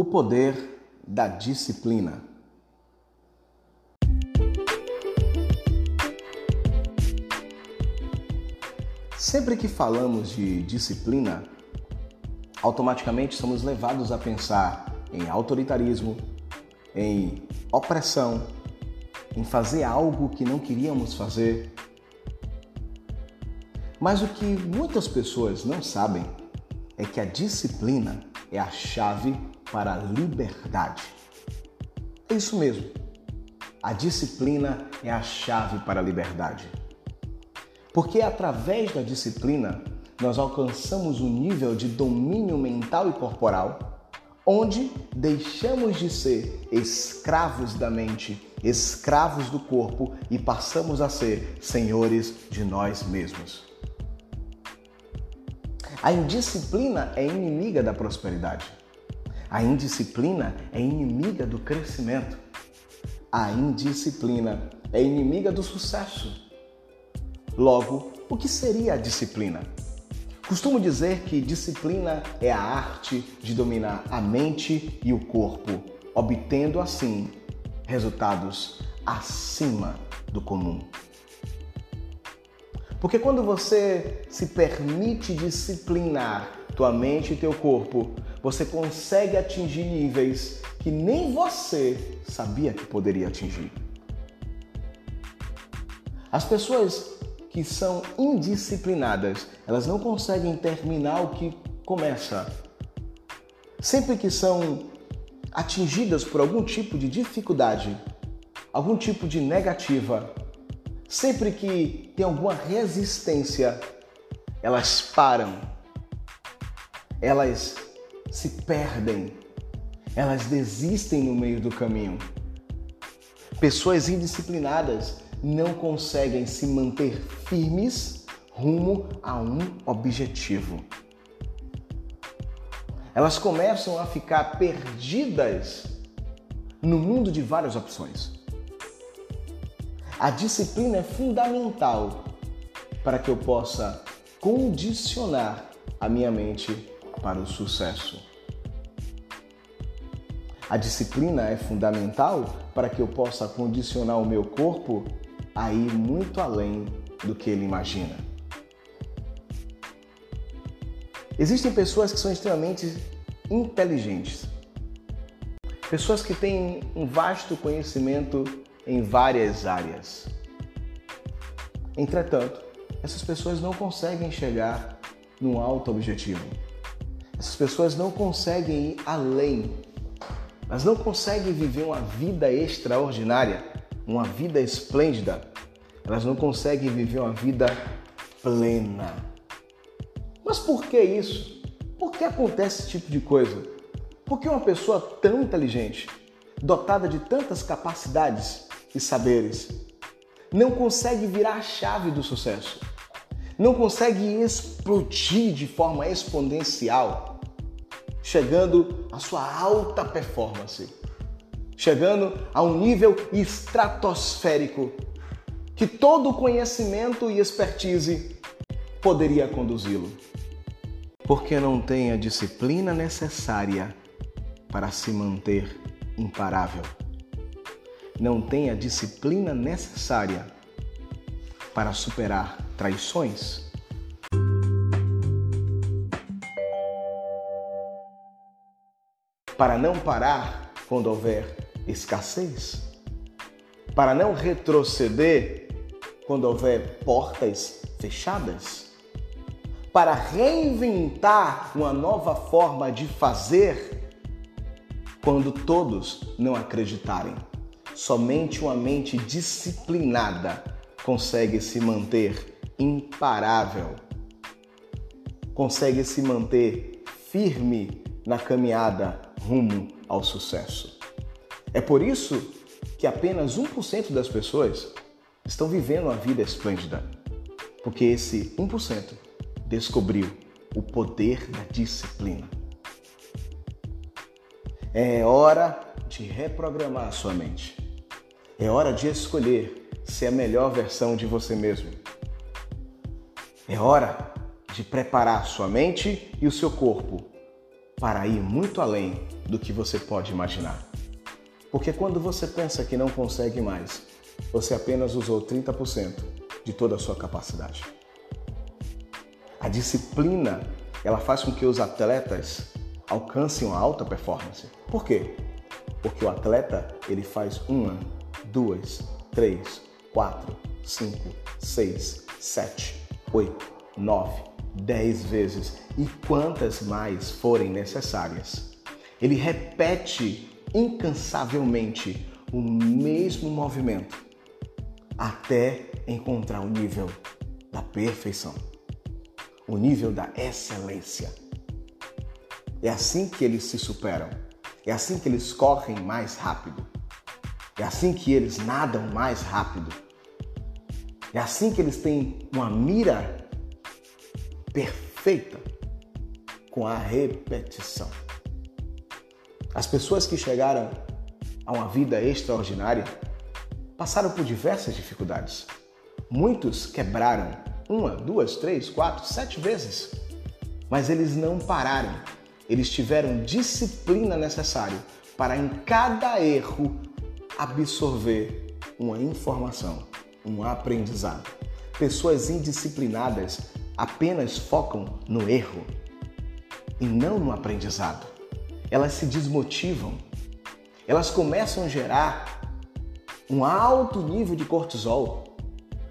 O poder da disciplina. Sempre que falamos de disciplina, automaticamente somos levados a pensar em autoritarismo, em opressão, em fazer algo que não queríamos fazer. Mas o que muitas pessoas não sabem é que a disciplina é a chave para a liberdade. É isso mesmo. A disciplina é a chave para a liberdade. Porque através da disciplina nós alcançamos um nível de domínio mental e corporal, onde deixamos de ser escravos da mente, escravos do corpo e passamos a ser senhores de nós mesmos. A indisciplina é inimiga da prosperidade. A indisciplina é inimiga do crescimento. A indisciplina é inimiga do sucesso. Logo, o que seria a disciplina? Costumo dizer que disciplina é a arte de dominar a mente e o corpo, obtendo assim resultados acima do comum. Porque quando você se permite disciplinar tua mente e teu corpo, você consegue atingir níveis que nem você sabia que poderia atingir. As pessoas que são indisciplinadas, elas não conseguem terminar o que começa. Sempre que são atingidas por algum tipo de dificuldade, algum tipo de negativa, Sempre que tem alguma resistência, elas param, elas se perdem, elas desistem no meio do caminho. Pessoas indisciplinadas não conseguem se manter firmes rumo a um objetivo. Elas começam a ficar perdidas no mundo de várias opções. A disciplina é fundamental para que eu possa condicionar a minha mente para o sucesso. A disciplina é fundamental para que eu possa condicionar o meu corpo a ir muito além do que ele imagina. Existem pessoas que são extremamente inteligentes, pessoas que têm um vasto conhecimento em várias áreas. Entretanto, essas pessoas não conseguem chegar num alto objetivo. Essas pessoas não conseguem ir além. Elas não conseguem viver uma vida extraordinária, uma vida esplêndida. Elas não conseguem viver uma vida plena. Mas por que isso? Por que acontece esse tipo de coisa? Por que uma pessoa tão inteligente, dotada de tantas capacidades, e saberes. Não consegue virar a chave do sucesso. Não consegue explodir de forma exponencial, chegando à sua alta performance, chegando a um nível estratosférico que todo conhecimento e expertise poderia conduzi-lo. Porque não tem a disciplina necessária para se manter imparável não tem a disciplina necessária para superar traições? Para não parar quando houver escassez? Para não retroceder quando houver portas fechadas? Para reinventar uma nova forma de fazer quando todos não acreditarem? Somente uma mente disciplinada consegue se manter imparável, consegue se manter firme na caminhada rumo ao sucesso. É por isso que apenas 1% das pessoas estão vivendo uma vida esplêndida, porque esse 1% descobriu o poder da disciplina. É hora de reprogramar a sua mente. É hora de escolher ser a melhor versão de você mesmo. É hora de preparar sua mente e o seu corpo para ir muito além do que você pode imaginar. Porque quando você pensa que não consegue mais, você apenas usou 30% de toda a sua capacidade. A disciplina, ela faz com que os atletas alcancem uma alta performance. Por quê? Porque o atleta, ele faz uma, duas, três, quatro, cinco, seis, sete, oito, nove, dez vezes e quantas mais forem necessárias. Ele repete incansavelmente o mesmo movimento até encontrar o nível da perfeição, o nível da excelência. É assim que eles se superam, é assim que eles correm mais rápido, é assim que eles nadam mais rápido, é assim que eles têm uma mira perfeita com a repetição. As pessoas que chegaram a uma vida extraordinária passaram por diversas dificuldades. Muitos quebraram uma, duas, três, quatro, sete vezes. Mas eles não pararam. Eles tiveram disciplina necessária para em cada erro absorver uma informação, um aprendizado. Pessoas indisciplinadas apenas focam no erro e não no aprendizado. Elas se desmotivam. Elas começam a gerar um alto nível de cortisol,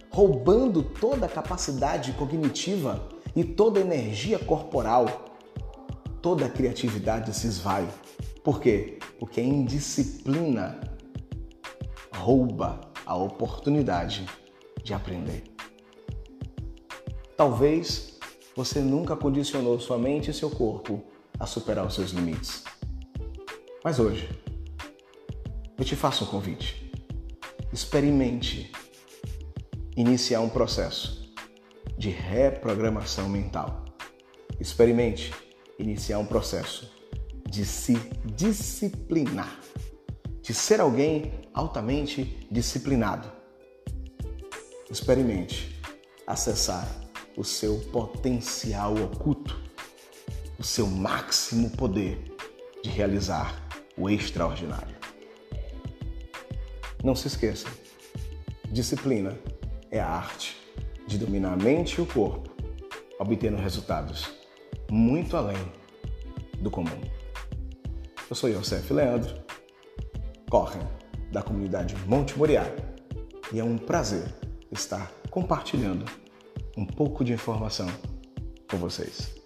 roubando toda a capacidade cognitiva e toda a energia corporal. Toda a criatividade se esvai. Por quê? Porque a indisciplina rouba a oportunidade de aprender. Talvez você nunca condicionou sua mente e seu corpo a superar os seus limites. Mas hoje, eu te faço um convite. Experimente iniciar um processo de reprogramação mental. Experimente iniciar um processo de se disciplinar, de ser alguém altamente disciplinado. Experimente acessar o seu potencial oculto, o seu máximo poder de realizar o extraordinário. Não se esqueça, disciplina é a arte de dominar a mente e o corpo, obtendo resultados muito além do comum. Eu sou Yosef Leandro, corre da comunidade Monte Moriá e é um prazer estar compartilhando um pouco de informação com vocês.